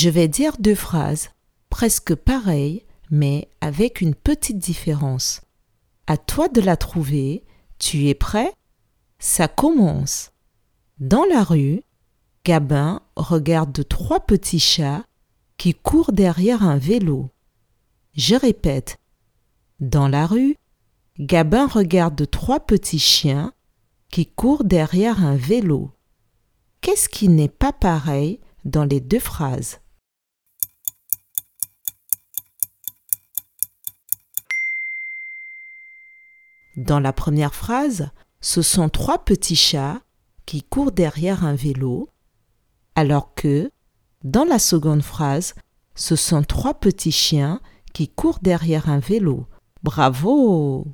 Je vais dire deux phrases, presque pareilles, mais avec une petite différence. À toi de la trouver. Tu es prêt? Ça commence. Dans la rue, Gabin regarde trois petits chats qui courent derrière un vélo. Je répète. Dans la rue, Gabin regarde trois petits chiens qui courent derrière un vélo. Qu'est-ce qui n'est pas pareil dans les deux phrases? Dans la première phrase, ce sont trois petits chats qui courent derrière un vélo, alors que, dans la seconde phrase, ce sont trois petits chiens qui courent derrière un vélo. Bravo